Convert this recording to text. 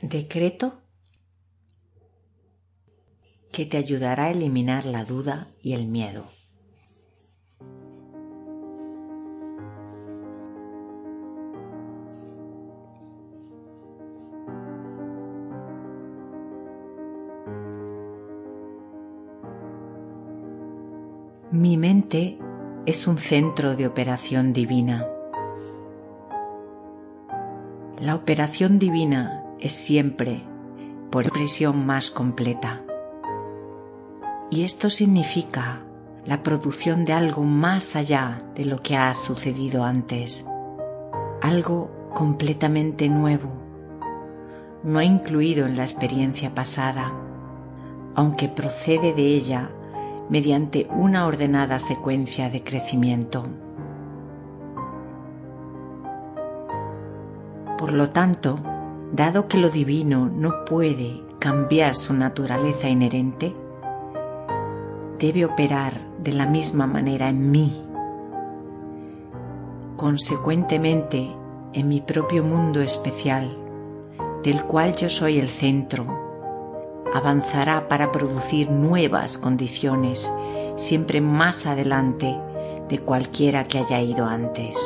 Decreto que te ayudará a eliminar la duda y el miedo. Mi mente es un centro de operación divina. La operación divina es siempre por expresión más completa. Y esto significa la producción de algo más allá de lo que ha sucedido antes, algo completamente nuevo, no incluido en la experiencia pasada, aunque procede de ella mediante una ordenada secuencia de crecimiento. Por lo tanto, dado que lo divino no puede cambiar su naturaleza inherente, debe operar de la misma manera en mí. Consecuentemente, en mi propio mundo especial, del cual yo soy el centro, avanzará para producir nuevas condiciones, siempre más adelante de cualquiera que haya ido antes.